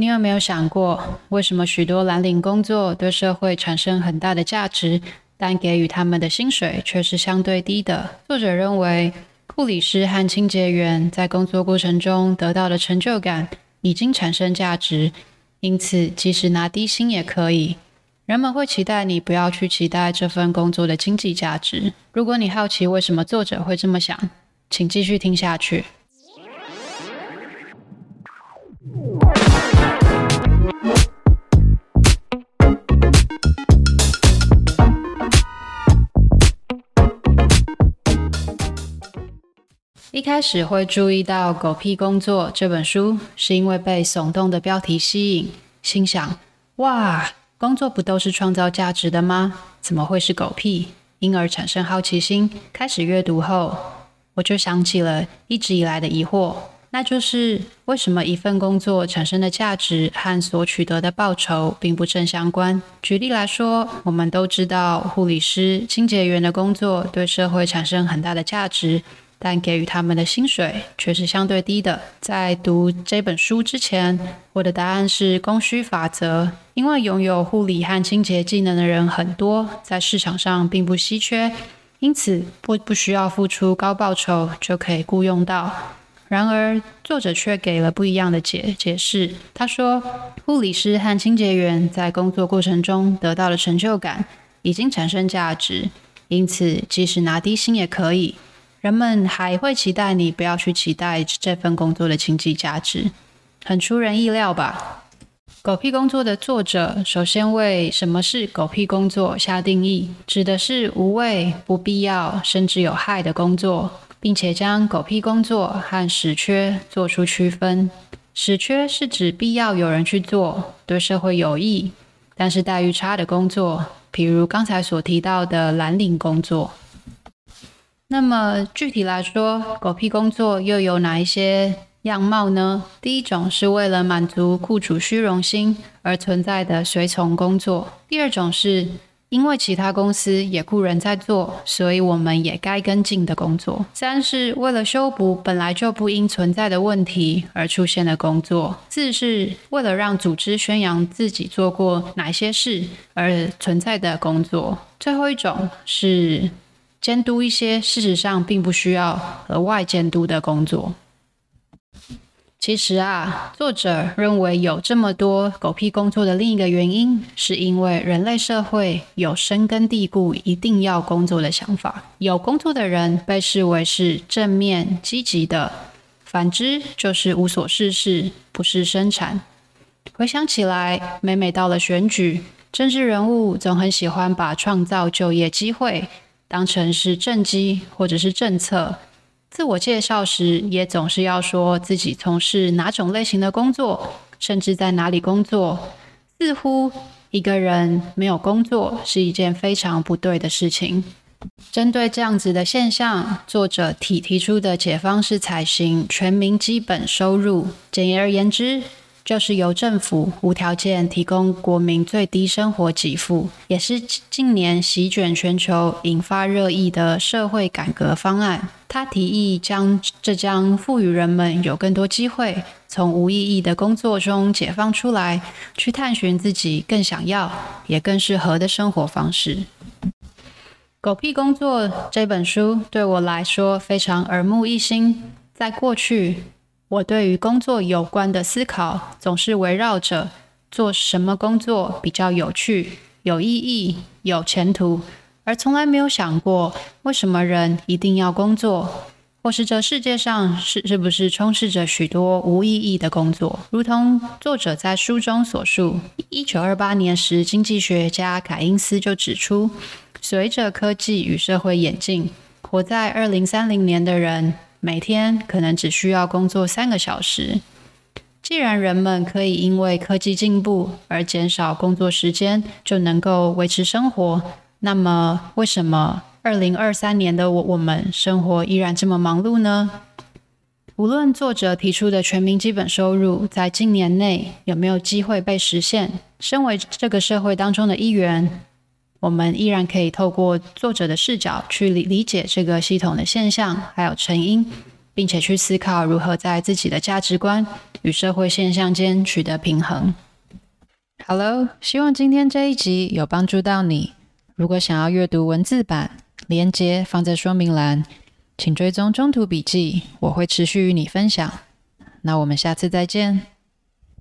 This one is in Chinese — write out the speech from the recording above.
你有没有想过，为什么许多蓝领工作对社会产生很大的价值，但给予他们的薪水却是相对低的？作者认为，护理师和清洁员在工作过程中得到的成就感已经产生价值，因此即使拿低薪也可以。人们会期待你不要去期待这份工作的经济价值。如果你好奇为什么作者会这么想，请继续听下去。一开始会注意到《狗屁工作》这本书，是因为被耸动的标题吸引，心想：哇，工作不都是创造价值的吗？怎么会是狗屁？因而产生好奇心。开始阅读后，我就想起了一直以来的疑惑，那就是为什么一份工作产生的价值和所取得的报酬并不正相关？举例来说，我们都知道护理师、清洁员的工作对社会产生很大的价值。但给予他们的薪水却是相对低的。在读这本书之前，我的答案是供需法则，因为拥有护理和清洁技能的人很多，在市场上并不稀缺，因此不不需要付出高报酬就可以雇佣到。然而，作者却给了不一样的解解释。他说，护理师和清洁员在工作过程中得到的成就感已经产生价值，因此即使拿低薪也可以。人们还会期待你不要去期待这份工作的经济价值，很出人意料吧？狗屁工作的作者首先为什么是狗屁工作下定义，指的是无谓、不必要甚至有害的工作，并且将狗屁工作和屎缺做出区分。屎缺是指必要有人去做，对社会有益，但是待遇差的工作，比如刚才所提到的蓝领工作。那么具体来说，狗屁工作又有哪一些样貌呢？第一种是为了满足雇主虚荣心而存在的随从工作；第二种是因为其他公司也雇人在做，所以我们也该跟进的工作；三是为了修补本来就不应存在的问题而出现的工作；四是为了让组织宣扬自己做过哪些事而存在的工作；最后一种是。监督一些事实上并不需要额外监督的工作。其实啊，作者认为有这么多狗屁工作的另一个原因，是因为人类社会有深根蒂固一定要工作的想法。有工作的人被视为是正面积极的，反之就是无所事事，不是生产。回想起来，每每到了选举，政治人物总很喜欢把创造就业机会。当成是政绩或者是政策，自我介绍时也总是要说自己从事哪种类型的工作，甚至在哪里工作。似乎一个人没有工作是一件非常不对的事情。针对这样子的现象，作者提提出的解方是采行全民基本收入，简而言之，就是由政府无条件提供国民最低生活给付，也是近年席卷全球、引发热议的社会改革方案。他提议将这将赋予人们有更多机会，从无意义的工作中解放出来，去探寻自己更想要也更适合的生活方式。《狗屁工作》这本书对我来说非常耳目一新，在过去。我对于工作有关的思考，总是围绕着做什么工作比较有趣、有意义、有前途，而从来没有想过为什么人一定要工作，或是这世界上是是不是充斥着许多无意义的工作？如同作者在书中所述，一九二八年时，经济学家凯因斯就指出，随着科技与社会演进，活在二零三零年的人。每天可能只需要工作三个小时。既然人们可以因为科技进步而减少工作时间，就能够维持生活，那么为什么二零二三年的我我们生活依然这么忙碌呢？无论作者提出的全民基本收入在今年内有没有机会被实现，身为这个社会当中的一员。我们依然可以透过作者的视角去理理解这个系统的现象，还有成因，并且去思考如何在自己的价值观与社会现象间取得平衡。Hello，希望今天这一集有帮助到你。如果想要阅读文字版，连接放在说明栏，请追踪中途笔记，我会持续与你分享。那我们下次再见。